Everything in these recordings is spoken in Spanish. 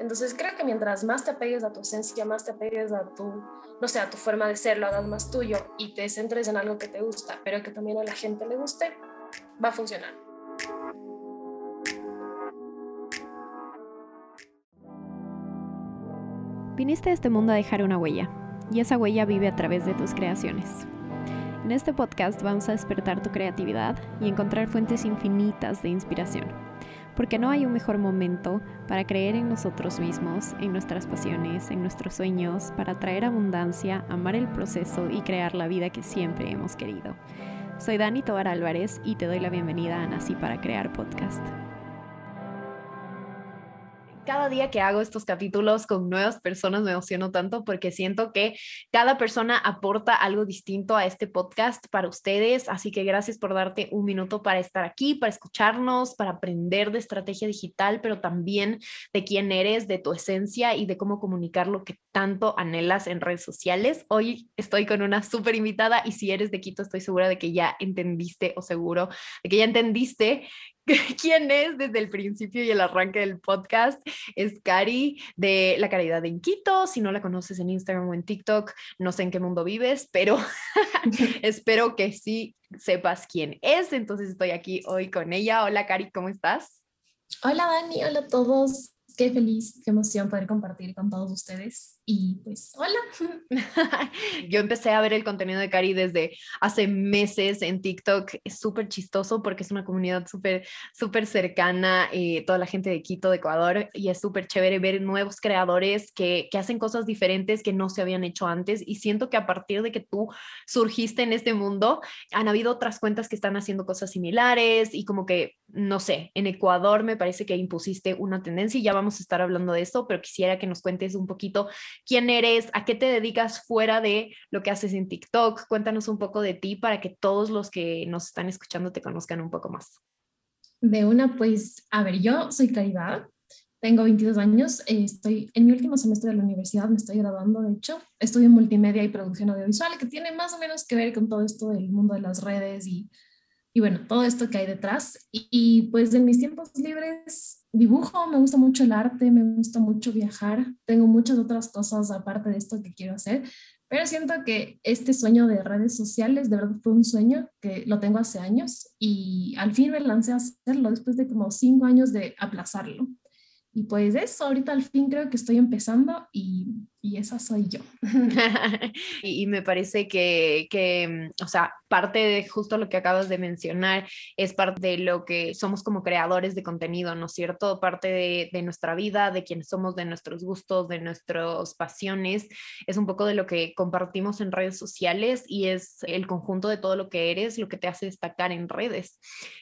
Entonces creo que mientras más te apegues a tu esencia, más te apegues a tu, no sé, a tu forma de ser, lo hagas más tuyo y te centres en algo que te gusta, pero que también a la gente le guste, va a funcionar. Viniste a este mundo a dejar una huella y esa huella vive a través de tus creaciones. En este podcast vamos a despertar tu creatividad y encontrar fuentes infinitas de inspiración porque no hay un mejor momento para creer en nosotros mismos, en nuestras pasiones, en nuestros sueños, para traer abundancia, amar el proceso y crear la vida que siempre hemos querido. Soy Dani Tobar Álvarez y te doy la bienvenida a Nací para Crear Podcast cada día que hago estos capítulos con nuevas personas me emociono tanto porque siento que cada persona aporta algo distinto a este podcast para ustedes. Así que gracias por darte un minuto para estar aquí, para escucharnos, para aprender de estrategia digital, pero también de quién eres, de tu esencia y de cómo comunicar lo que tanto anhelas en redes sociales. Hoy estoy con una súper invitada y si eres de Quito estoy segura de que ya entendiste o seguro de que ya entendiste quién es desde el principio y el arranque del podcast. Es Cari de La Caridad en Quito. Si no la conoces en Instagram o en TikTok, no sé en qué mundo vives, pero espero que sí sepas quién es. Entonces estoy aquí hoy con ella. Hola Cari, ¿cómo estás? Hola Dani, hola a todos qué feliz, qué emoción poder compartir con todos ustedes. Y pues, hola. Yo empecé a ver el contenido de Cari desde hace meses en TikTok. Es súper chistoso porque es una comunidad súper, súper cercana, eh, toda la gente de Quito, de Ecuador, y es súper chévere ver nuevos creadores que, que hacen cosas diferentes que no se habían hecho antes. Y siento que a partir de que tú surgiste en este mundo, han habido otras cuentas que están haciendo cosas similares y como que, no sé, en Ecuador me parece que impusiste una tendencia y ya vamos estar hablando de esto, pero quisiera que nos cuentes un poquito quién eres, a qué te dedicas fuera de lo que haces en TikTok. Cuéntanos un poco de ti para que todos los que nos están escuchando te conozcan un poco más. De una, pues, a ver, yo soy Caridad, tengo 22 años, estoy en mi último semestre de la universidad, me estoy graduando, de hecho, estudio multimedia y producción audiovisual, que tiene más o menos que ver con todo esto del mundo de las redes y y bueno, todo esto que hay detrás. Y, pues en mis tiempos libres dibujo, me gusta mucho el arte, me gusta mucho viajar, tengo muchas otras cosas aparte de esto que quiero hacer, pero siento que este sueño de redes sociales de verdad fue un sueño que lo tengo hace años y al fin me lancé a hacerlo después de como cinco años de aplazarlo. Y pues eso, ahorita al fin creo que estoy empezando y, y esa soy yo. y, me parece que, que, o sea, parte de justo lo que acabas de mencionar es parte de lo que somos como creadores de contenido, ¿no es cierto? Parte de, de nuestra vida, de quienes somos, de nuestros gustos, de nuestras pasiones, es un poco de lo que compartimos en redes sociales y es el conjunto de todo lo que eres, lo que te hace destacar en redes.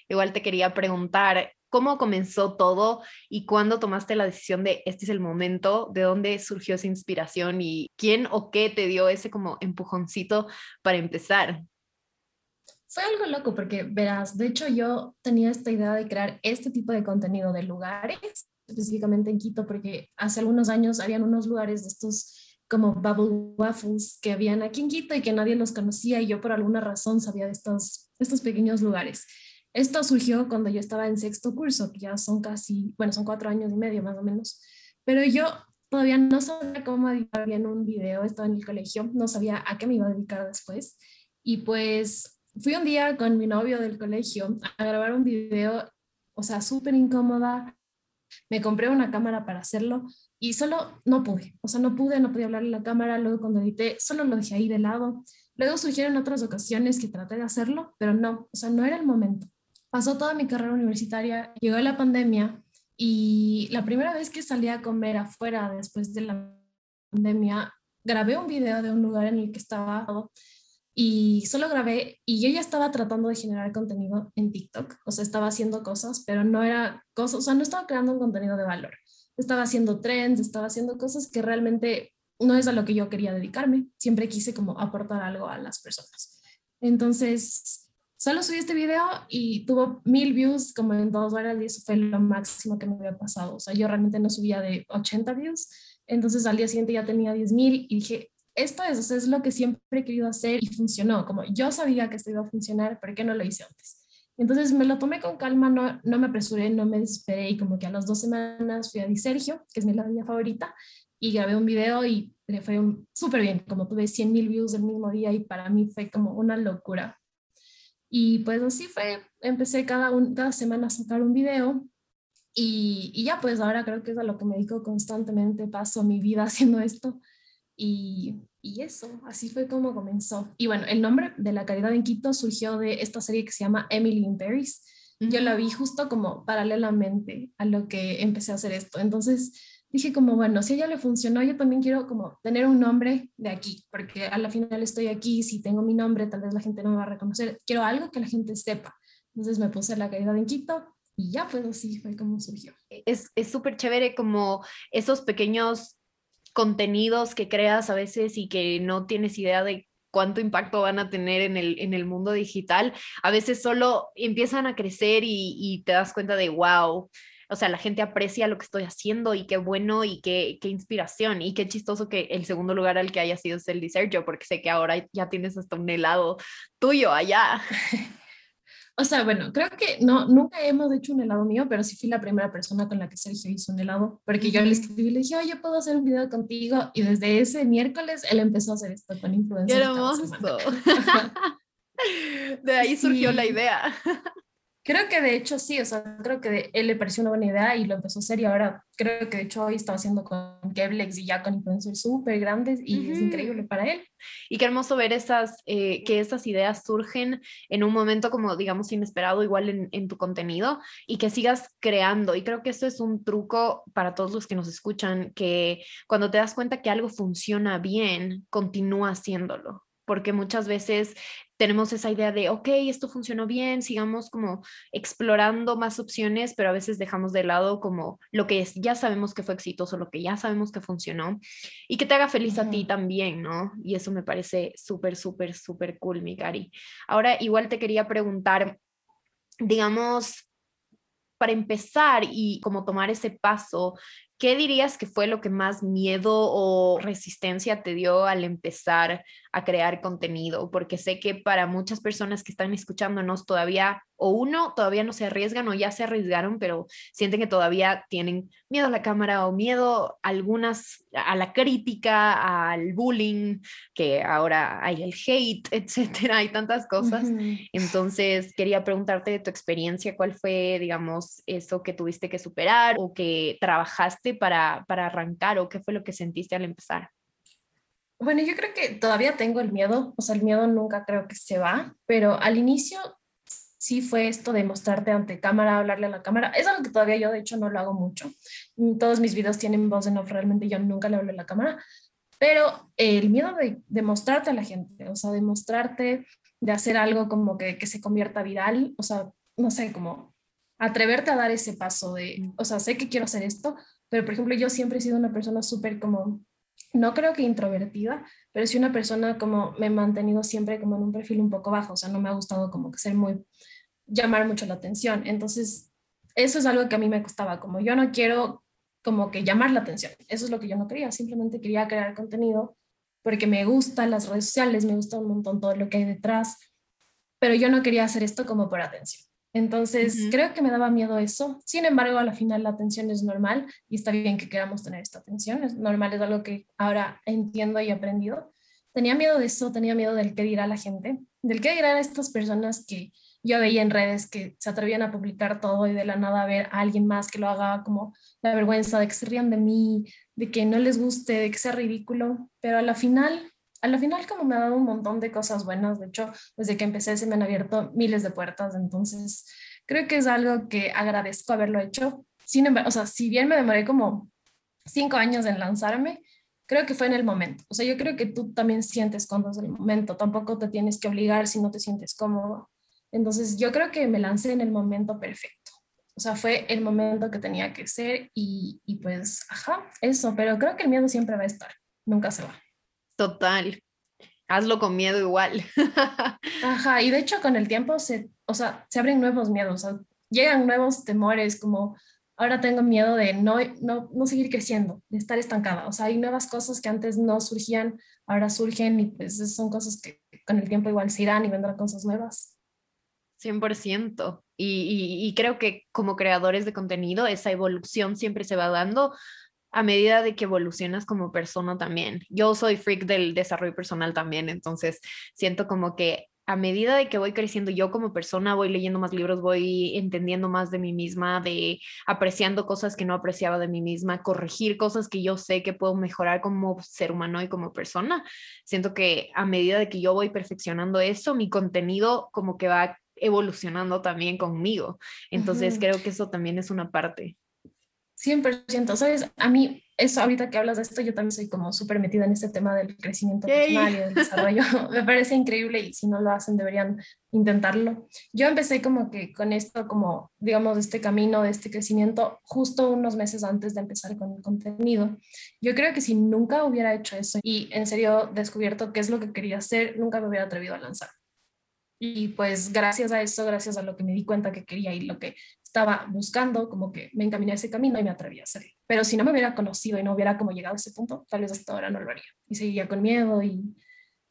Igual te quería preguntar, ¿Cómo comenzó todo y cuándo tomaste la decisión de este es el momento? ¿De dónde surgió esa inspiración y quién o qué te dio ese como empujoncito para empezar? Fue algo loco porque verás, de hecho yo tenía esta idea de crear este tipo de contenido de lugares, específicamente en Quito, porque hace algunos años habían unos lugares de estos como bubble waffles que habían aquí en Quito y que nadie los conocía y yo por alguna razón sabía de estos, estos pequeños lugares. Esto surgió cuando yo estaba en sexto curso, que ya son casi, bueno, son cuatro años y medio más o menos, pero yo todavía no sabía cómo editar bien un video, estaba en el colegio, no sabía a qué me iba a dedicar después. Y pues fui un día con mi novio del colegio a grabar un video, o sea, súper incómoda. Me compré una cámara para hacerlo y solo no pude, o sea, no pude, no podía hablarle a la cámara, luego cuando edité, solo lo dejé ahí de lado. Luego surgieron otras ocasiones que traté de hacerlo, pero no, o sea, no era el momento pasó toda mi carrera universitaria, llegó la pandemia y la primera vez que salí a comer afuera después de la pandemia, grabé un video de un lugar en el que estaba y solo grabé y yo ya estaba tratando de generar contenido en TikTok, o sea, estaba haciendo cosas, pero no era cosas, o sea, no estaba creando un contenido de valor. Estaba haciendo trends, estaba haciendo cosas que realmente no es a lo que yo quería dedicarme. Siempre quise como aportar algo a las personas. Entonces, Solo subí este video y tuvo mil views como en dos horas y eso fue lo máximo que me había pasado. O sea, yo realmente no subía de 80 views. Entonces al día siguiente ya tenía 10 mil y dije, esto es, es lo que siempre he querido hacer y funcionó. Como yo sabía que esto iba a funcionar, ¿por qué no lo hice antes? Entonces me lo tomé con calma, no, no me apresuré, no me desesperé y como que a las dos semanas fui a Disergio, que es mi heladería favorita, y grabé un video y le fue súper bien, como tuve 100 mil views el mismo día y para mí fue como una locura. Y pues así fue, empecé cada, un, cada semana a sacar un video y, y, ya pues ahora creo que es a lo que me dedico constantemente, paso mi vida haciendo esto y, y eso, así fue como comenzó. Y bueno, el nombre de La Caridad en Quito surgió de esta serie que se llama Emily in Paris. Yo la vi justo como paralelamente a lo que empecé a hacer esto. Entonces dije como, bueno, si a ella le funcionó, yo también quiero como tener un nombre de aquí, porque a la final estoy aquí, si tengo mi nombre, tal vez la gente no me va a reconocer. Quiero algo que la gente sepa. Entonces me puse La Caridad en Quito y ya pues así fue como surgió. Es súper chévere como esos pequeños contenidos que creas a veces y que no tienes idea de cuánto impacto van a tener en el, en el mundo digital, a veces solo empiezan a crecer y, te das cuenta de, wow, o sea, la gente aprecia lo que estoy haciendo y qué bueno y qué, qué inspiración y qué chistoso que el segundo lugar al que haya sido es el de Sergio, porque sé que ahora ya tienes hasta un helado tuyo allá. O sea, bueno, creo que no, nunca hemos hecho un helado mío, pero sí fui la primera persona con la que Sergio hizo un helado, porque yo le escribí le dije, oye, puedo hacer un video contigo, y desde ese miércoles él empezó a hacer esto con influencers. ¡Qué hermoso! de ahí surgió la idea. Creo que de hecho sí, o sea, creo que él le pareció una buena idea y lo empezó a hacer y ahora creo que de hecho hoy está haciendo con Keblex y ya con influencers súper grandes y es increíble para él. Y qué hermoso ver esas, eh, que estas ideas surgen en un momento como digamos inesperado igual en, en tu contenido y que sigas creando. Y creo que esto es un truco para todos los que nos escuchan, que cuando te das cuenta que algo funciona bien, continúa haciéndolo porque muchas veces tenemos esa idea de, ok, esto funcionó bien, sigamos como explorando más opciones, pero a veces dejamos de lado como lo que es, ya sabemos que fue exitoso, lo que ya sabemos que funcionó y que te haga feliz a ti también, ¿no? Y eso me parece súper, súper, súper cool, mi Cari. Ahora, igual te quería preguntar, digamos, para empezar y como tomar ese paso, ¿qué dirías que fue lo que más miedo o resistencia te dio al empezar a crear contenido? Porque sé que para muchas personas que están escuchándonos todavía o uno, todavía no se arriesgan o ya se arriesgaron, pero sienten que todavía tienen miedo a la cámara o miedo algunas a la crítica, al bullying, que ahora hay el hate, etcétera, hay tantas cosas. Entonces, quería preguntarte de tu experiencia, ¿cuál fue, digamos, eso que tuviste que superar o que trabajaste para, para arrancar o qué fue lo que sentiste al empezar? Bueno, yo creo que todavía tengo el miedo, o sea, el miedo nunca creo que se va, pero al inicio sí fue esto de mostrarte ante cámara, hablarle a la cámara. Es algo que todavía yo, de hecho, no lo hago mucho. Todos mis videos tienen voz en off, realmente yo nunca le hablo a la cámara. Pero el miedo de, de, mostrarte a la gente, o sea, de mostrarte, de hacer algo como que, que se convierta viral, o sea, no sé, como atreverte a dar ese paso de, o sea, sé que quiero hacer esto, pero por ejemplo, yo siempre he sido una persona súper como, no creo que introvertida, pero sí una persona como me he mantenido siempre como en un perfil un poco bajo, o sea, no me ha gustado como que ser muy, llamar mucho la atención. Entonces, eso es algo que a mí me costaba, como yo no quiero como que llamar la atención, eso es lo que yo no quería, simplemente quería crear contenido porque me gustan las redes sociales, me gusta un montón todo lo que hay detrás, pero yo no quería hacer esto como por atención. Entonces, creo que me daba miedo eso. Sin embargo, a la final la atención es normal y está bien que queramos tener esta atención. Es normal, es algo que ahora entiendo y he aprendido. Tenía miedo de eso, tenía miedo del qué dirá la gente, del qué dirán estas personas que yo veía en redes que se atrevían a publicar todo y de la nada ver a alguien más que lo haga como la vergüenza de que se rían de mí, de que no les guste, de que sea ridículo. Pero a la final a la final como me ha dado un montón de cosas buenas, de hecho, desde que empecé se me han abierto miles de puertas, entonces creo que es algo que agradezco haberlo hecho. Sin embargo, o sea, si bien me demoré como cinco años en lanzarme, creo que fue en el momento. O sea, yo creo que tú también sientes cuando es el momento, tampoco te tienes que obligar si no te sientes cómodo. Entonces, yo creo que me lancé en el momento perfecto. O sea, fue el momento que tenía que ser y, y pues, ajá, eso, pero creo que el miedo siempre va a estar, nunca se va. Total. Hazlo con miedo igual. Ajá, y de hecho con el tiempo se, o sea, se abren nuevos miedos, llegan nuevos temores, como ahora tengo miedo de no, no, no seguir creciendo, de estar estancada. O sea, hay nuevas cosas que antes no surgían, ahora surgen y pues son cosas que con el tiempo igual se irán y vendrán cosas nuevas. 100%. Y, y, y creo que como creadores de contenido, esa evolución siempre se va dando a medida de que evolucionas como persona también. Yo soy freak del desarrollo personal también, entonces siento como que a medida de que voy creciendo yo como persona, voy leyendo más libros, voy entendiendo más de mí misma, de apreciando cosas que no apreciaba de mí misma, corregir cosas que yo sé que puedo mejorar como ser humano y como persona. Siento que a medida de que yo voy perfeccionando eso, mi contenido como que va evolucionando también conmigo. Entonces creo que eso también es una parte. 100%, ¿sabes? A mí, eso ahorita que hablas de esto, yo también soy como súper metida en este tema del crecimiento personal y del desarrollo. Me parece increíble y si no lo hacen deberían intentarlo. Yo empecé como que con esto, como digamos, este camino de este crecimiento justo unos meses antes de empezar con el contenido. Yo creo que si nunca hubiera hecho eso y en serio descubierto qué es lo que quería hacer, nunca me hubiera atrevido a lanzar. Y pues gracias a eso, gracias a lo que me di cuenta que quería y lo que estaba buscando, como que me encaminé a ese camino y me atreví a hacerlo. Pero si no me hubiera conocido y no hubiera como llegado a ese punto, tal vez hasta ahora no lo haría. Y seguiría con miedo y,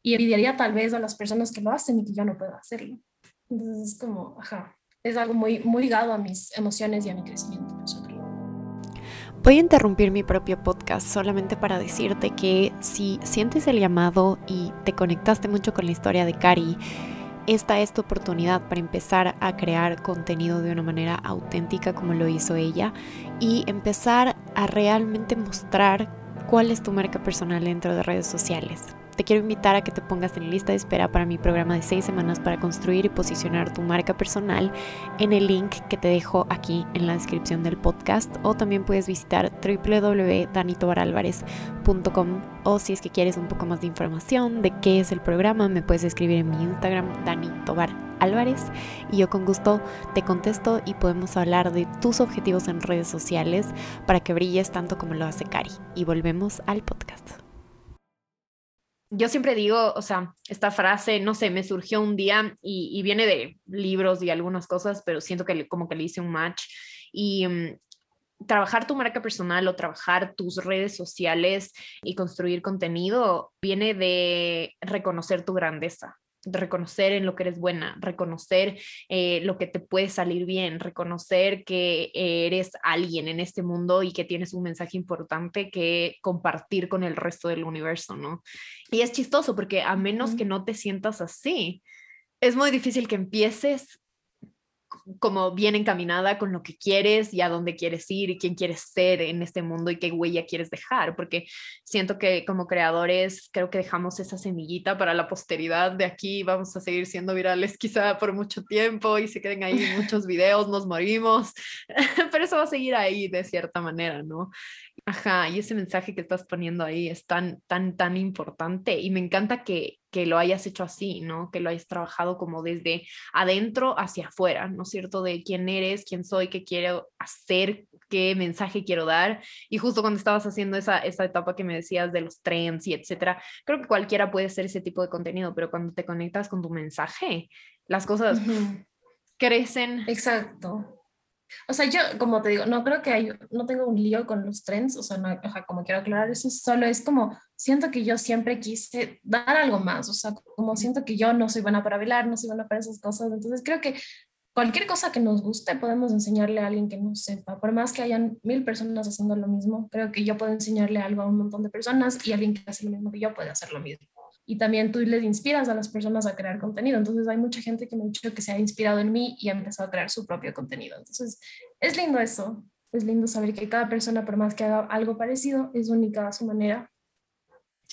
y envidiaría tal vez a las personas que lo hacen y que yo no puedo hacerlo. Entonces es como, ajá, es algo muy, muy ligado a mis emociones y a mi crecimiento personal. Voy a interrumpir mi propio podcast solamente para decirte que si sientes el llamado y te conectaste mucho con la historia de Cari, esta es tu oportunidad para empezar a crear contenido de una manera auténtica como lo hizo ella y empezar a realmente mostrar cuál es tu marca personal dentro de redes sociales. Te quiero invitar a que te pongas en lista de espera para mi programa de seis semanas para construir y posicionar tu marca personal en el link que te dejo aquí en la descripción del podcast o también puedes visitar www.danitobaralvarez.com o si es que quieres un poco más de información de qué es el programa me puedes escribir en mi Instagram Dani Álvarez y yo con gusto te contesto y podemos hablar de tus objetivos en redes sociales para que brilles tanto como lo hace Cari. Y volvemos al podcast yo siempre digo, o sea, esta frase, no sé, me surgió un día y, viene de libros y algunas cosas, pero siento que como que le hice un match. Y mm, trabajar tu marca personal o trabajar tus redes sociales y construir contenido viene de reconocer tu grandeza reconocer en lo que eres buena, reconocer eh, lo que te puede salir bien, reconocer que eres alguien en este mundo y que tienes un mensaje importante que compartir con el resto del universo, ¿no? Y es chistoso porque a menos que no te sientas así, es muy difícil que empieces como bien encaminada con lo que quieres y a dónde quieres ir y quién quieres ser en este mundo y qué huella quieres dejar, porque siento que como creadores creo que dejamos esa semillita para la posteridad de aquí, vamos a seguir siendo virales quizá por mucho tiempo y se queden ahí muchos videos, nos morimos, pero eso va a seguir ahí de cierta manera, ¿no? Ajá, y ese mensaje que estás poniendo ahí es tan, tan, tan importante y me encanta que, que lo hayas hecho así, ¿no? Que lo hayas trabajado como desde adentro hacia afuera, ¿no es cierto? De quién eres, quién soy, qué quiero hacer, qué mensaje quiero dar. Y justo cuando estabas haciendo esa, esa etapa que me decías de los trends y etcétera, creo que cualquiera puede hacer ese tipo de contenido, pero cuando te conectas con tu mensaje, las cosas crecen. Exacto. O sea, yo, como te digo, no creo que hay, no tengo un lío con los trends, o sea, no, como quiero aclarar eso, solo es como, siento que yo siempre quise dar algo más, o sea, como siento que yo no soy buena para bailar, no soy buena para esas cosas, entonces creo que cualquier cosa que nos guste podemos enseñarle a alguien que no sepa, por más que hayan mil personas haciendo lo mismo, creo que yo puedo enseñarle algo a un montón de personas y alguien que hace lo mismo que yo puede hacer lo mismo y también tú les inspiras a las personas a crear contenido. Entonces hay mucha gente que me ha dicho que se ha inspirado en mí y ha empezado a crear su propio contenido. Entonces es lindo eso, es lindo saber que cada persona, por más que haga algo parecido, es única a su manera.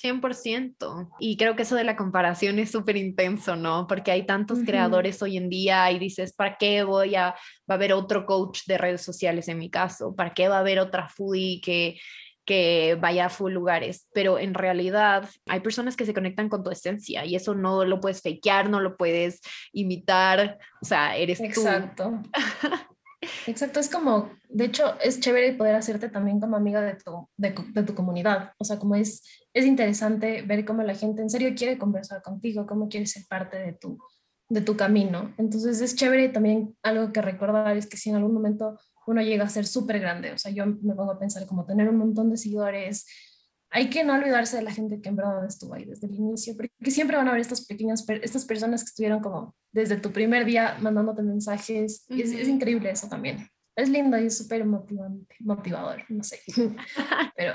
100%. Y creo que eso de la comparación es súper intenso, ¿no? Porque hay tantos creadores hoy en día y dices, ¿para qué voy a, va a haber otro coach de redes sociales en mi caso? ¿Para qué va a haber otra foodie que que vaya a full lugares, pero en realidad hay personas que se conectan con tu esencia y eso no lo puedes fakear, no lo puedes imitar, o sea, eres Exacto. Exacto, es como, de hecho, es chévere poder hacerte también como amiga de tu, de, de, tu comunidad, o sea, como es, es interesante ver cómo la gente en serio quiere conversar contigo, cómo quiere ser parte de tu, de tu camino. Entonces es chévere también algo que recordar es que si en algún momento uno llega a ser súper grande. O sea, yo me pongo a pensar como tener un montón de seguidores hay que no olvidarse de la gente que en verdad estuvo ahí desde el inicio, porque siempre van a haber estas pequeñas, estas personas que estuvieron como desde tu primer día mandándote mensajes. y es, es, increíble eso también. Es lindo y es súper motivante, motivador, no sé. Pero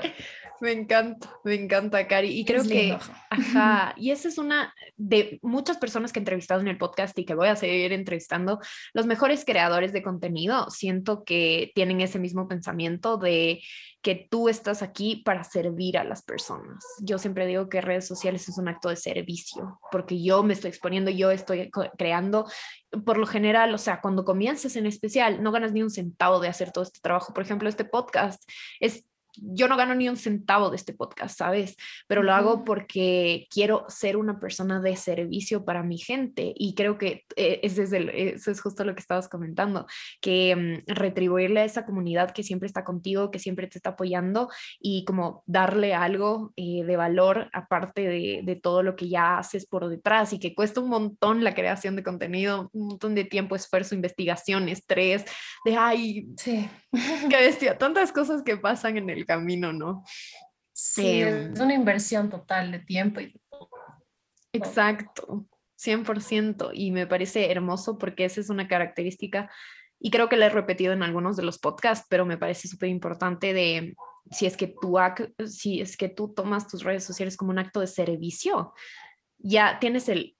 me encanta, me encanta, Cari. Y creo que, ajá, y esa es una de muchas personas que he entrevistado en el podcast y que voy a seguir entrevistando, los mejores creadores de contenido, siento que tienen ese mismo pensamiento de que tú estás aquí para servir a las personas. Yo siempre digo que redes sociales es un acto de servicio, porque yo me estoy exponiendo, yo estoy creando, por lo general, o sea, cuando comienzas en especial, no ganas ni un centavo de hacer todo este trabajo. Por ejemplo, este podcast es yo no gano ni un centavo de este podcast, ¿sabes? Pero lo hago porque quiero ser una persona de servicio para mi gente y creo que eh, es desde eso es justo lo que estabas comentando, que mm, retribuirle a esa comunidad que siempre está contigo, que siempre te está apoyando y como darle algo eh, de valor aparte de, de, todo lo que ya haces por detrás y que cuesta un montón la creación de contenido, un montón de tiempo, esfuerzo, investigación, estrés, de, ay, sí. qué bestia, tantas cosas que pasan en el camino, ¿no? Sí, es em, una inversión total de tiempo y Exacto, 100%. Y me parece hermoso porque esa es una característica, y creo que la he repetido en algunos de los podcasts, pero me parece súper importante de si es que tú si es que tú tomas tus redes sociales como un acto de servicio, ya tienes el,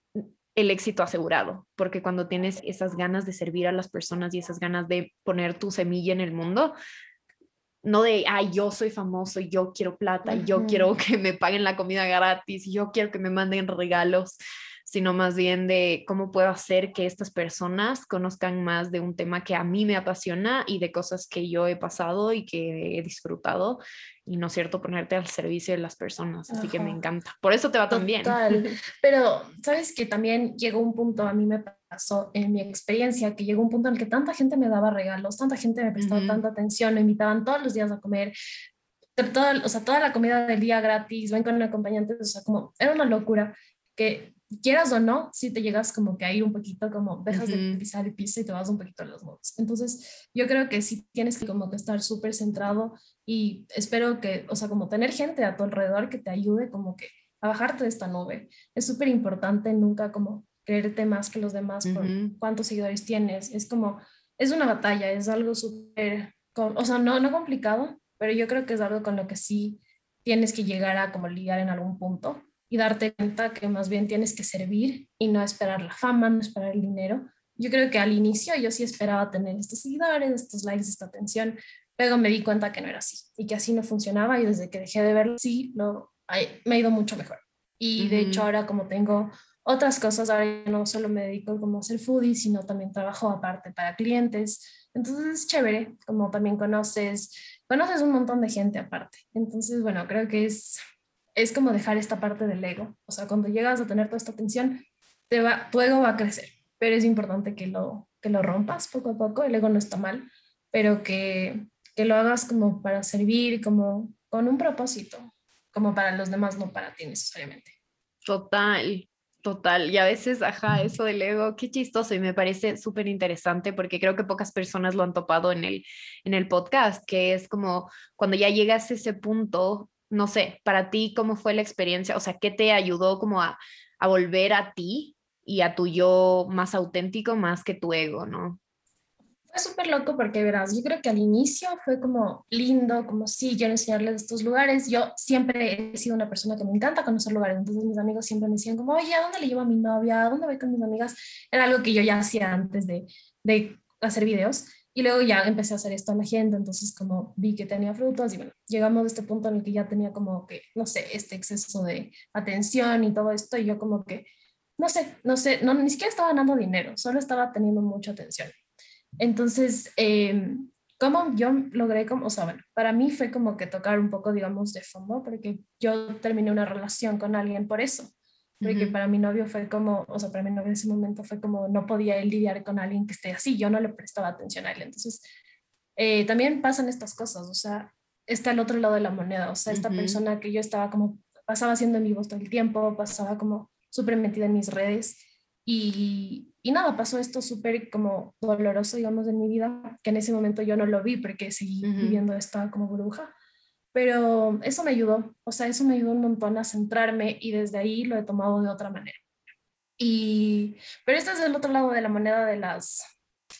el éxito asegurado, porque cuando tienes esas ganas de servir a las personas y esas ganas de poner tu semilla en el mundo, no de, ay, yo soy famoso yo quiero plata yo quiero que me paguen la comida gratis y yo quiero que me manden regalos, sino más bien de cómo puedo hacer que estas personas conozcan más de un tema que a mí me apasiona y de cosas que yo he pasado y que he disfrutado y no es cierto ponerte al servicio de las personas, así que me encanta. Por eso te va tan bien. Pero sabes que también llegó un punto, a mí me pasó en mi experiencia, que llegó un punto en el que tanta gente me daba regalos, tanta gente me prestaba tanta atención, me invitaban todos los días a comer, toda, o sea, toda la comida del día gratis, ven con acompañantes, o sea, como era una locura que quieras o no, si te llegas como que a ir un poquito, como dejas de pisar el piso y te vas un poquito a los modos. Entonces, yo creo que sí tienes que como que estar súper centrado y espero que, o sea, como tener gente a tu alrededor que te ayude como que a bajarte de esta nube. Es súper importante nunca como creerte más que los demás por cuántos seguidores tienes. Es como, es una batalla, es algo súper, o sea, no, no complicado, pero yo creo que es algo con lo que sí tienes que llegar a como lidiar en algún punto y darte cuenta que más bien tienes que servir y no esperar la fama, no esperar el dinero. Yo creo que al inicio yo sí esperaba tener estos seguidores, estos likes, esta atención, pero me di cuenta que no era así y que así no funcionaba y desde que dejé de verlo, sí, lo, me ha ido mucho mejor. Y de hecho ahora como tengo otras cosas, ahora no solo me dedico como a ser foodie, sino también trabajo aparte para clientes. Entonces es chévere, como también conoces, conoces un montón de gente aparte. Entonces, bueno, creo que es es como dejar esta parte del ego. O sea, cuando llegas a tener toda esta atención, te va, tu ego va a crecer, pero es importante que lo, que lo rompas poco a poco. El ego no está mal, pero que, que lo hagas como para servir, como con un propósito, como para los demás, no para ti necesariamente. Total, Total, y a veces, ajá, eso del ego, qué chistoso y me parece súper interesante porque creo que pocas personas lo han topado en el, en el podcast, que es como cuando ya llegas a ese punto no sé, para ti, ¿cómo fue la experiencia? O sea, ¿qué te ayudó como a, volver a ti y a tu yo más auténtico, más que tu ego, ¿no? Fue súper loco porque verás, yo creo que al inicio fue como lindo, como sí, quiero enseñarles estos lugares. Yo siempre he sido una persona que me encanta conocer lugares, entonces mis amigos siempre me decían como, oye, ¿a dónde le llevo a mi novia? ¿A dónde voy con mis amigas? Era algo que yo ya hacía antes de, de hacer videos. Y luego ya empecé a hacer esto a la gente, entonces como vi que tenía frutos y bueno, llegamos a este punto en el que ya tenía como que, no sé, este exceso de atención y todo esto y yo como que, no sé, no sé, no, ni siquiera estaba ganando dinero, solo estaba teniendo mucha atención. Entonces, eh, ¿cómo yo logré, como, o sea, bueno, para mí fue como que tocar un poco, digamos, de fondo, porque yo terminé una relación con alguien por eso porque para mi novio fue como, o sea, para mi novio en ese momento fue como, no podía él lidiar con alguien que esté así, yo no le prestaba atención a él. Entonces, eh, también pasan estas cosas, o sea, está el otro lado de la moneda, o sea, esta persona que yo estaba como, pasaba haciendo en vivos todo el tiempo, pasaba como súper metida en mis redes y, y nada, pasó esto súper como doloroso, digamos, en mi vida, que en ese momento yo no lo vi porque seguí viviendo esta como burbuja. pero eso me ayudó, o sea, eso me ayudó un montón a centrarme y desde ahí lo he tomado de otra manera. Y, pero este es el otro lado de la moneda de las,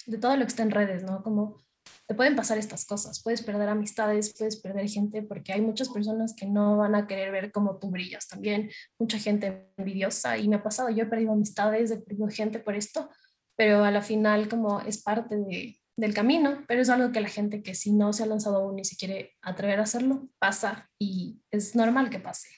de todo lo que está en redes, ¿no? Como te pueden pasar estas cosas, puedes perder amistades, puedes perder gente, porque hay muchas personas que no van a querer ver cómo tú brillas también, mucha gente envidiosa y me ha pasado, yo he perdido amistades, he perdido gente por esto, pero a la final como es parte de, del camino, pero es algo que la gente que si no se ha lanzado aún y se quiere atrever a hacerlo, pasa y es normal que pase.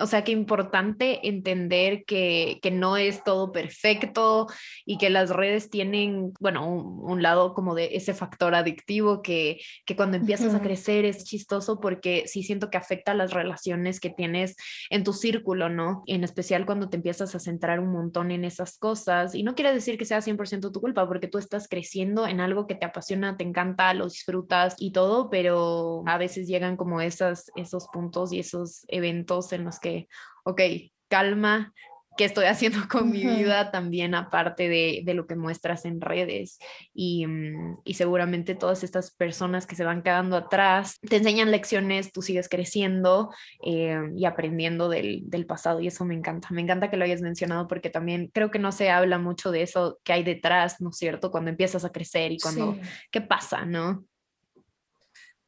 O sea, que importante entender que, que, no es todo perfecto y que las redes tienen, bueno, un, lado como de ese factor adictivo que, que cuando empiezas a crecer es chistoso porque sí siento que afecta las relaciones que tienes en tu círculo, ¿no? En especial cuando te empiezas a centrar un montón en esas cosas. Y no quiere decir que sea 100% tu culpa porque tú estás creciendo en algo que te apasiona, te encanta, lo disfrutas y todo, pero a veces llegan como esas, esos puntos y esos eventos en los que, ok, calma, ¿qué estoy haciendo con mi vida también aparte de, de, lo que muestras en redes? Y, mm, y, seguramente todas estas personas que se van quedando atrás te enseñan lecciones, tú sigues creciendo eh, y aprendiendo del, del, pasado y eso me encanta. Me encanta que lo hayas mencionado porque también creo que no se habla mucho de eso que hay detrás, ¿no es cierto? Cuando empiezas a crecer y cuando, ¿qué pasa, no?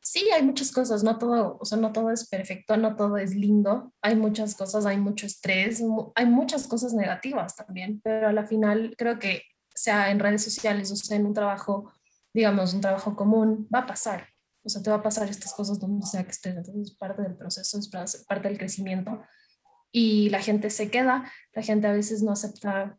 Sí, hay muchas cosas, no todo, o sea, no todo es perfecto, no todo es lindo, hay muchas cosas, hay mucho estrés, hay muchas cosas negativas también, pero a la final creo que sea en redes sociales o sea en un trabajo, digamos, un trabajo común, va a pasar, o sea, te va a pasar estas cosas donde sea que estés, entonces es parte del proceso, es parte del crecimiento y la gente se queda, la gente a veces no acepta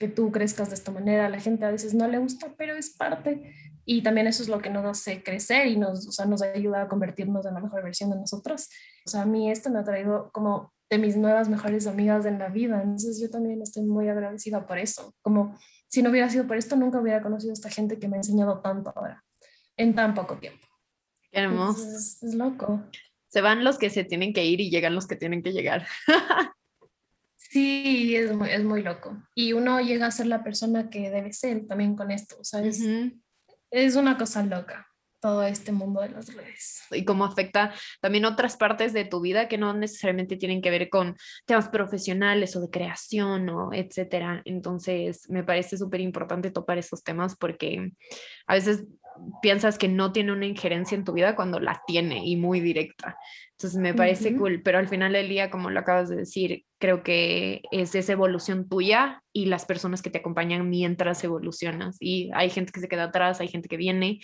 que tú crezcas de esta manera, la gente a veces no le gusta, pero es parte y también eso es lo que nos hace crecer y nos, o sea, nos ayuda a convertirnos en la mejor versión de nosotros. O sea, a mí esto me ha traído como de mis nuevas mejores amigas en la vida, entonces yo también estoy muy agradecida por eso. Como si no hubiera sido por esto, nunca hubiera conocido a esta gente que me ha enseñado tanto ahora, en tan poco tiempo. Qué hermoso. es, es loco. Se van los que se tienen que ir y llegan los que tienen que llegar. Sí, es muy, es muy loco. Y uno llega a ser la persona que debe ser también con esto, ¿sabes? Es una cosa loca todo este mundo de las redes. Y cómo afecta también otras partes de tu vida que no necesariamente tienen que ver con temas profesionales o de creación o etcétera. Entonces, me parece súper importante topar esos temas porque a veces piensas que no tiene una injerencia en tu vida cuando la tiene y muy directa. Entonces me parece cool, pero al final del día, como lo acabas de decir, creo que es esa evolución tuya y las personas que te acompañan mientras evolucionas. Y hay gente que se queda atrás, hay gente que viene,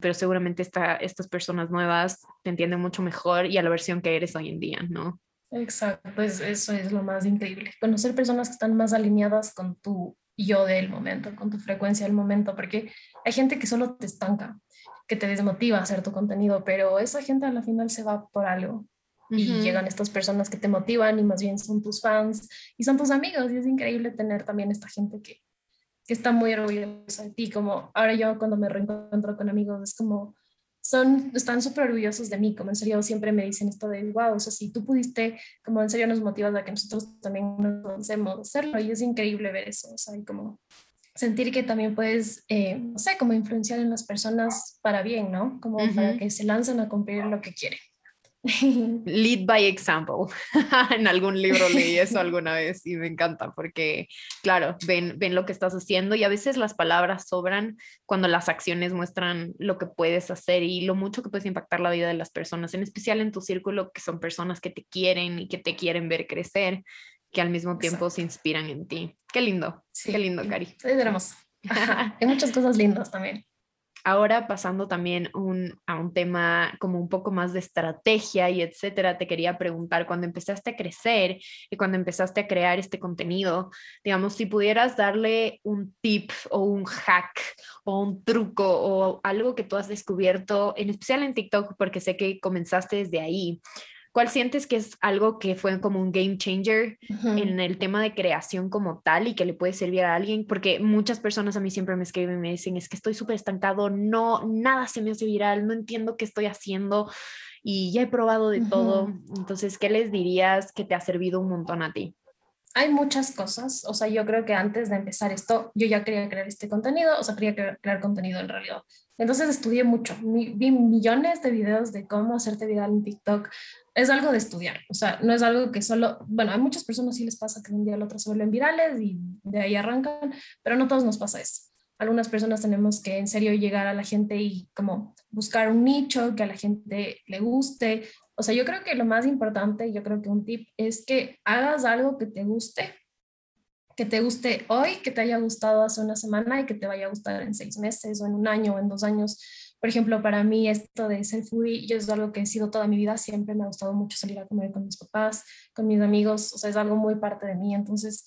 pero seguramente esta, estas personas nuevas te entienden mucho mejor y a la versión que eres hoy en día, ¿no? Exacto, pues eso es lo más increíble. Conocer personas que están más alineadas con tu yo del momento, con tu frecuencia del momento, porque hay gente que solo te estanca, que te desmotiva a hacer tu contenido, pero esa gente a la final se va por algo. Y llegan estas personas que te motivan y más bien son tus fans y son tus amigos. Y es increíble tener también esta gente que, que está muy orgullosa de ti. Como ahora yo cuando me reencuentro con amigos es como, son, están súper orgullosos de mí, como en serio siempre me dicen esto de, wow, o sea, si tú pudiste, como en serio nos motivas a que nosotros también nos lancemos a hacerlo y es increíble ver eso, o sea, y como sentir que también puedes, eh, no sé, como influenciar en las personas para bien, ¿no? Como para que se lancen a cumplir lo que quieren. Lead by example. en algún libro leí eso alguna vez y me encanta porque, claro, ven, ven lo que estás haciendo y a veces las palabras sobran cuando las acciones muestran lo que puedes hacer y lo mucho que puedes impactar la vida de las personas, en especial en tu círculo, que son personas que te quieren y que te quieren ver crecer, que al mismo tiempo se inspiran en ti. Qué lindo, qué lindo, Cari. Es hermoso. Hay muchas cosas lindas también. Ahora pasando también a un tema como un poco más de estrategia y etcétera, te quería preguntar, cuando empezaste a crecer y cuando empezaste a crear este contenido, digamos, si pudieras darle un tip o un hack o un truco o algo que tú has descubierto, en especial en TikTok, porque sé que comenzaste desde ahí, ¿Cuál sientes que es algo que fue como un game changer en el tema de creación como tal y que le puede servir a alguien? Porque muchas personas a mí siempre me escriben y me dicen, es que estoy súper estancado, no, nada se me hace viral, no entiendo qué estoy haciendo y ya he probado de todo. Entonces, ¿qué les dirías que te ha servido un montón a ti? hay muchas cosas, o sea, yo creo que antes de empezar esto, yo ya quería crear este contenido, o sea, quería crear, contenido en realidad. Entonces estudié mucho, vi millones de videos de cómo hacerte viral en TikTok. Es algo de estudiar, o sea, no es algo que solo, bueno, a muchas personas sí les pasa que un día al otro se vuelven virales y de ahí arrancan, pero no todos nos pasa eso. Algunas personas tenemos que en serio llegar a la gente y como buscar un nicho que a la gente le guste, o sea, yo creo que lo más importante, yo creo que un tip es que hagas algo que te guste, que te guste hoy, que te haya gustado hace una semana y que te vaya a gustar en seis meses o en un año o en dos años. Por ejemplo, para mí esto de ser foodie, yo es algo que he sido toda mi vida, siempre me ha gustado mucho salir a comer con mis papás, con mis amigos, o sea, es algo muy parte de mí, entonces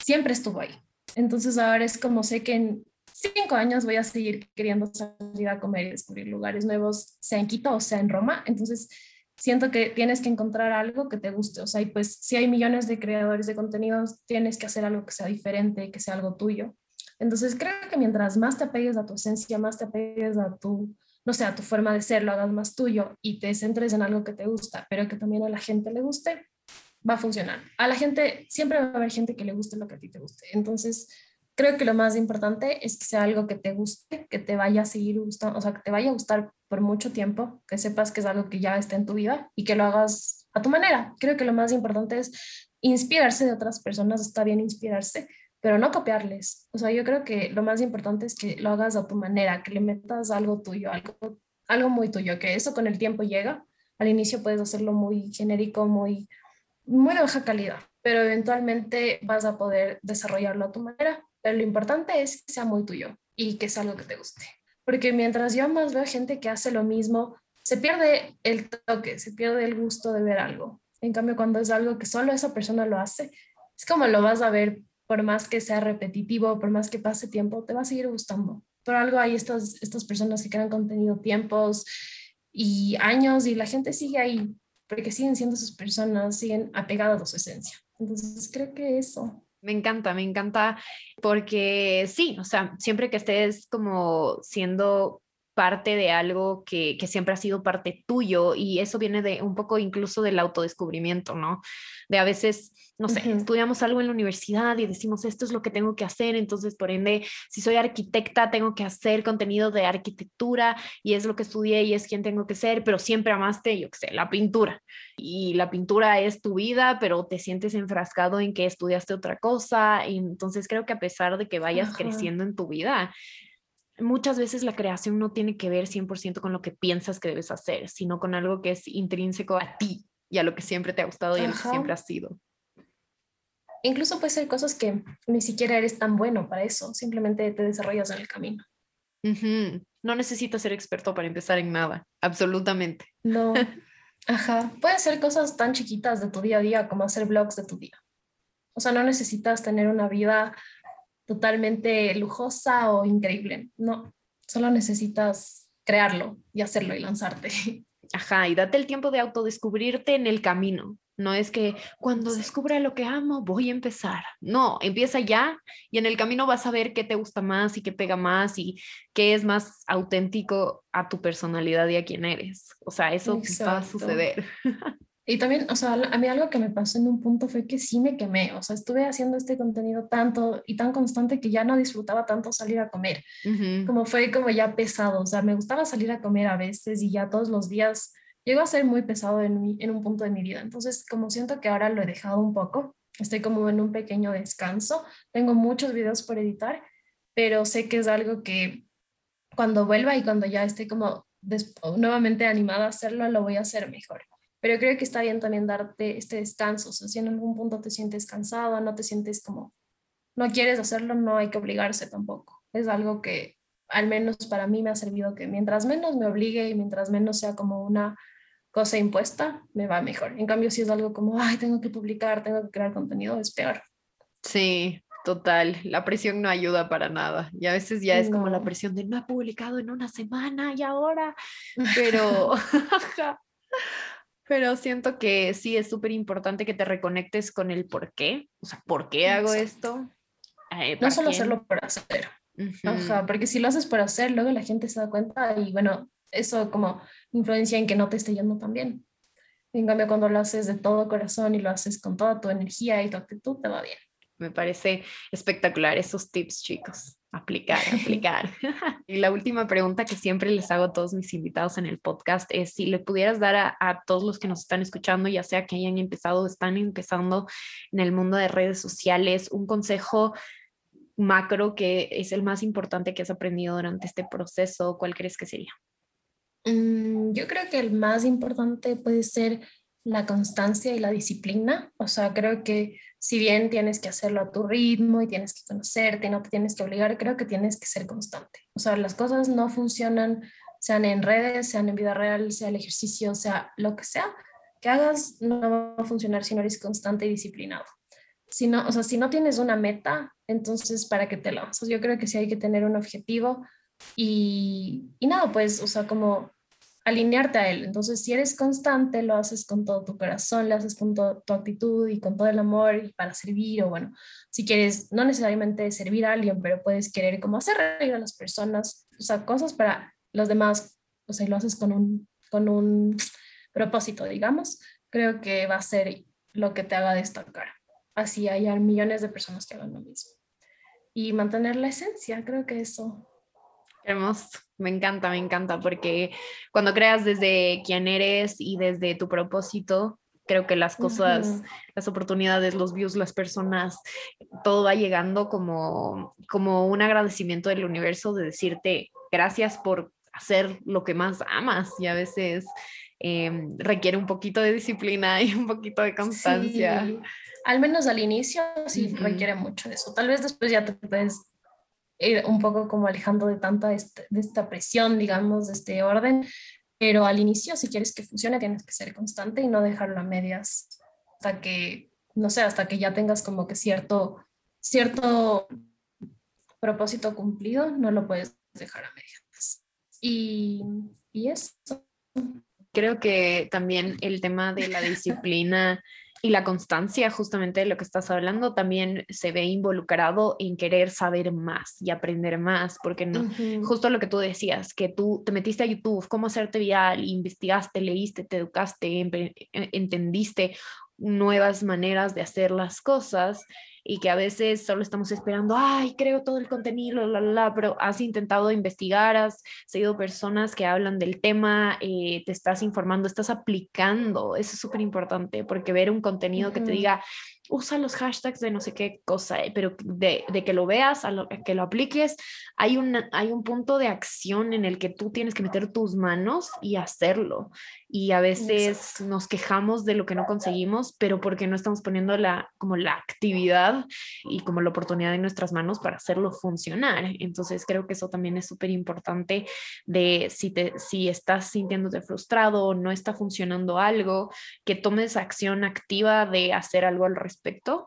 siempre estuvo ahí. Entonces ahora es como sé que en cinco años voy a seguir queriendo salir a comer y descubrir lugares nuevos, sea en Quito o sea en Roma, entonces siento que tienes que encontrar algo que te guste. O sea, y pues si hay millones de creadores de contenidos, tienes que hacer algo que sea diferente, que sea algo tuyo. Entonces creo que mientras más te apegues a tu esencia, más te apegues a tu, no sé, a tu forma de ser, lo hagas más tuyo y te centres en algo que te gusta, pero que también a la gente le guste, va a funcionar. A la gente, siempre va a haber gente que le guste lo que a ti te guste. Entonces, creo que lo más importante es que sea algo que te guste, que te vaya a seguir gustando, o sea, que te vaya a gustar por mucho tiempo, que sepas que es algo que ya está en tu vida y que lo hagas a tu manera. Creo que lo más importante es inspirarse de otras personas, está bien inspirarse, pero no copiarles. O sea, yo creo que lo más importante es que lo hagas a tu manera, que le metas algo tuyo, algo, algo muy tuyo, que eso con el tiempo llega. Al inicio puedes hacerlo muy genérico, muy, muy de baja calidad, pero eventualmente vas a poder desarrollarlo a tu manera pero lo importante es que sea muy tuyo y que sea algo que te guste. Porque mientras yo más veo gente que hace lo mismo, se pierde el toque, se pierde el gusto de ver algo. En cambio, cuando es algo que solo esa persona lo hace, es como lo vas a ver, por más que sea repetitivo, por más que pase tiempo, te va a seguir gustando. Por algo hay estas, estas personas que crean contenido tiempos y años y la gente sigue ahí, porque siguen siendo esas personas, siguen apegadas a su esencia. Entonces, creo que eso. Me encanta, me encanta porque sí, o sea, siempre que estés como siendo parte de algo que, que, siempre ha sido parte tuyo y eso viene de un poco incluso del autodescubrimiento, ¿no? De a veces no sé, estudiamos algo en la universidad y decimos esto es lo que tengo que hacer, entonces por ende, si soy arquitecta, tengo que hacer contenido de arquitectura y es lo que estudié y es quien tengo que ser, pero siempre amaste, yo qué sé, la pintura. Y la pintura es tu vida, pero te sientes enfrascado en que estudiaste otra cosa. Y entonces creo que a pesar de que vayas creciendo en tu vida, muchas veces la creación no tiene que ver 100% con lo que piensas que debes hacer, sino con algo que es intrínseco a ti y a lo que siempre te ha gustado y a lo que siempre has sido. Incluso puede ser cosas que ni siquiera eres tan bueno para eso, simplemente te desarrollas en el camino. No necesitas ser experto para empezar en nada, absolutamente. No, ajá. Pueden ser cosas tan chiquitas de tu día a día como hacer vlogs de tu día. O sea, no necesitas tener una vida totalmente lujosa o increíble, no. Solo necesitas crearlo y hacerlo y lanzarte. Ajá, y date el tiempo de autodescubrirte en el camino. No es que cuando descubra lo que amo voy a empezar. No, empieza ya y en el camino vas a ver qué te gusta más y qué pega más y qué es más auténtico a tu personalidad y a quién eres. O sea, eso va a suceder. Y también, o sea, a mí algo que me pasó en un punto fue que sí me quemé, o sea, estuve haciendo este contenido tanto y tan constante que ya no disfrutaba tanto salir a comer, como fue como ya pesado, o sea, me gustaba salir a comer a veces y ya todos los días llegó a ser muy pesado en, en un punto de mi vida. Entonces, como siento que ahora lo he dejado un poco, estoy como en un pequeño descanso, tengo muchos videos por editar, pero sé que es algo que cuando vuelva y cuando ya esté como nuevamente animada a hacerlo, lo voy a hacer mejor. Pero creo que está bien también darte este descanso, o sea, si en algún punto te sientes cansado, no te sientes como, no quieres hacerlo, no hay que obligarse tampoco. Es algo que al menos para mí me ha servido que mientras menos me obligue y mientras menos sea como una cosa impuesta, me va mejor. En cambio, si es algo como, ay, tengo que publicar, tengo que crear contenido, es peor. Sí, total. La presión no ayuda para nada. Y a veces ya es como la presión de no he publicado en una semana y ahora, pero... pero siento que sí es súper importante que te reconectes con el por qué, o sea, ¿por qué hago esto? Eh, no solo hacerlo por hacer. Ajá, porque si lo haces por hacer, luego la gente se da cuenta y bueno, eso como influencia en que no te esté yendo tan bien. En cambio, cuando lo haces de todo corazón y lo haces con toda tu energía y tu actitud, te va bien. Me parece espectacular esos tips, chicos. Aplicar, aplicar. y la última pregunta que siempre les hago a todos mis invitados en el podcast es si le pudieras dar a, a todos los que nos están escuchando, ya sea que hayan empezado o están empezando en el mundo de redes sociales, un consejo macro que es el más importante que has aprendido durante este proceso, ¿cuál crees que sería? Mm, yo creo que el más importante puede ser la constancia y la disciplina. O sea, creo que si bien tienes que hacerlo a tu ritmo y tienes que conocerte y no te tienes que obligar, creo que tienes que ser constante. O sea, las cosas no funcionan, sean en redes, sean en vida real, sea el ejercicio, sea lo que sea, que hagas no va a funcionar si no eres constante y disciplinado. Si no, o sea, si no tienes una meta, entonces, ¿para qué te lanzas? Yo creo que sí hay que tener un objetivo y, y nada, pues, o sea, como alinearte a él. Entonces, si eres constante, lo haces con todo tu corazón, lo haces con toda tu actitud y con todo el amor para servir o bueno, si quieres, no necesariamente servir a alguien, pero puedes querer como hacer reír a las personas, o sea, cosas para los demás, o sea, lo haces con un, con un propósito, digamos, creo que va a ser lo que te haga destacar. Así hay millones de personas que hagan lo mismo. Y mantener la esencia, creo que eso Hermoso, me encanta, me encanta, porque cuando creas desde quién eres y desde tu propósito, creo que las cosas, las oportunidades, los views, las personas, todo va llegando como, como un agradecimiento del universo de decirte gracias por hacer lo que más amas y a veces em, requiere un poquito de disciplina y un poquito de constancia. Al menos al inicio sí requiere mucho de eso. Tal vez después ya te puedes un poco como alejando de tanta este, de esta presión, digamos, de este orden, pero al inicio, si quieres que funcione, tienes que ser constante y no dejarlo a medias hasta que, no sé, hasta que ya tengas como que cierto, cierto propósito cumplido, no lo puedes dejar a medias. Y, y eso. Creo que también el tema de la disciplina y la constancia, justamente de lo que estás hablando, también se ve involucrado en querer saber más y aprender más, porque no, justo lo que tú decías, que tú te metiste a YouTube, cómo hacerte viral, investigaste, leíste, te educaste, e, entendiste nuevas maneras de hacer las cosas y que a veces solo estamos esperando, ay, creo todo el contenido, la, la, pero has intentado investigar, has seguido personas que hablan del tema, eh, te estás informando, estás aplicando, eso es súper importante, porque ver un contenido que te diga, usa los hashtags de no sé qué cosa, eh, pero de, de que lo veas, a lo, que lo apliques, hay, una, hay un punto de acción en el que tú tienes que meter tus manos y hacerlo. Y a veces nos quejamos de lo que no conseguimos, pero porque no estamos poniendo la, como la actividad y como la oportunidad en nuestras manos para hacerlo funcionar. Entonces creo que eso también es súper importante de si, te, si estás sintiéndote frustrado o no está funcionando algo, que tomes acción activa de hacer algo al respecto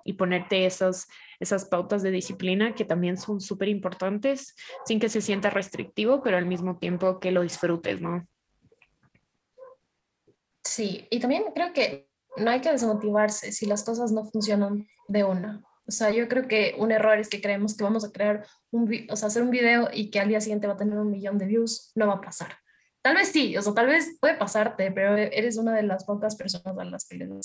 y ponerte esas, esas pautas de disciplina que también son súper importantes sin que se sienta restrictivo, pero al mismo tiempo que lo disfrutes, ¿no? Sí, y también creo que no hay que desmotivarse si las cosas no funcionan de una. O sea, yo creo que un error es que creemos que vamos a crear un, o sea, hacer un video y que al día siguiente va a tener un millón de views. No va a pasar. Tal vez sí, o sea, tal vez puede pasarte, pero eres una de las pocas personas a las que les va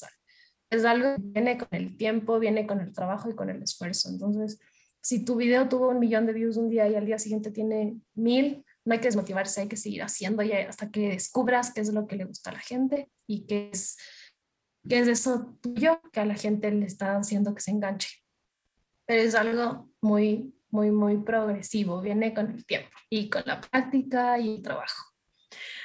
es algo que viene con el tiempo, viene con el trabajo y con el esfuerzo. Entonces, si tu video tuvo un millón de views un día y al día siguiente tiene mil, no hay que desmotivarse, hay que seguir haciendo hasta que descubras qué es lo que le gusta a la gente y qué es, qué es eso tuyo que a la gente le está haciendo que se enganche. Pero es algo muy, muy, muy progresivo, viene con el tiempo y con la práctica y el trabajo.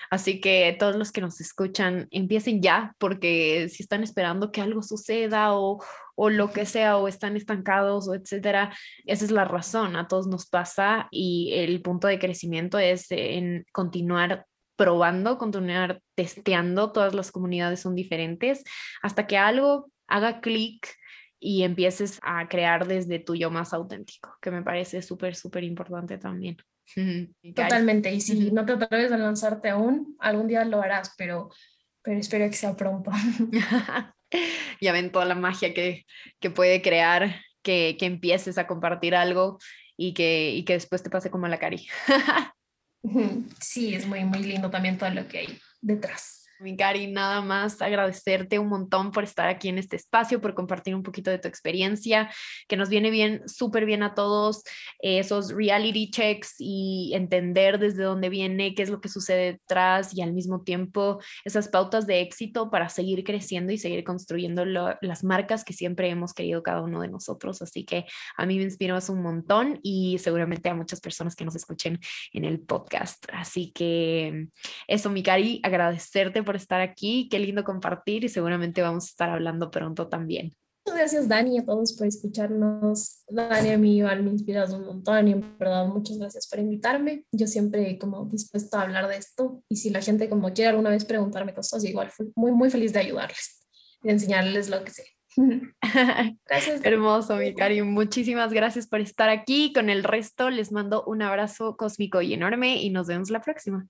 Así que todos los que nos escuchan, empiecen ya, porque si están esperando que algo suceda o, o lo que sea, o están estancados o etcétera, esa es la razón, a todos nos pasa y el punto de crecimiento es en continuar probando, continuar testeando, todas las comunidades son diferentes, hasta que algo haga clic y empieces a crear desde tu yo más auténtico, que me parece súper, súper importante también. Totalmente, y si no te atreves a lanzarte aún, algún día lo harás, pero, pero espero que sea pronto. ya ven toda la magia que, que puede crear, que, que, empieces a compartir algo y que, y que después te pase como la cari. sí, es muy, muy lindo también todo lo que hay detrás. Mi Cari, nada más agradecerte un montón por estar aquí en este espacio, por compartir un poquito de tu experiencia, que nos viene bien, súper bien a todos eh, esos reality checks y entender desde dónde viene, qué es lo que sucede detrás y al mismo tiempo esas pautas de éxito para seguir creciendo y seguir construyendo las marcas que siempre hemos querido cada uno de nosotros. Así que a mí me inspiras un montón y seguramente a muchas personas que nos escuchen en el podcast. Así que eso, mi Cari, agradecerte por estar aquí. Qué lindo compartir y seguramente vamos a estar hablando pronto también. Muchas gracias, Dani, a todos por escucharnos. Dani, a mí igual me inspiras un montón y en verdad muchas gracias por invitarme. Yo siempre como dispuesto a hablar de esto y si la gente como quiere alguna vez preguntarme cosas, igual fui muy, muy feliz de ayudarles y enseñarles lo que sé. Gracias. Hermoso, mi Cari. Muchísimas gracias por estar aquí. Con el resto les mando un abrazo cósmico y enorme y nos vemos la próxima.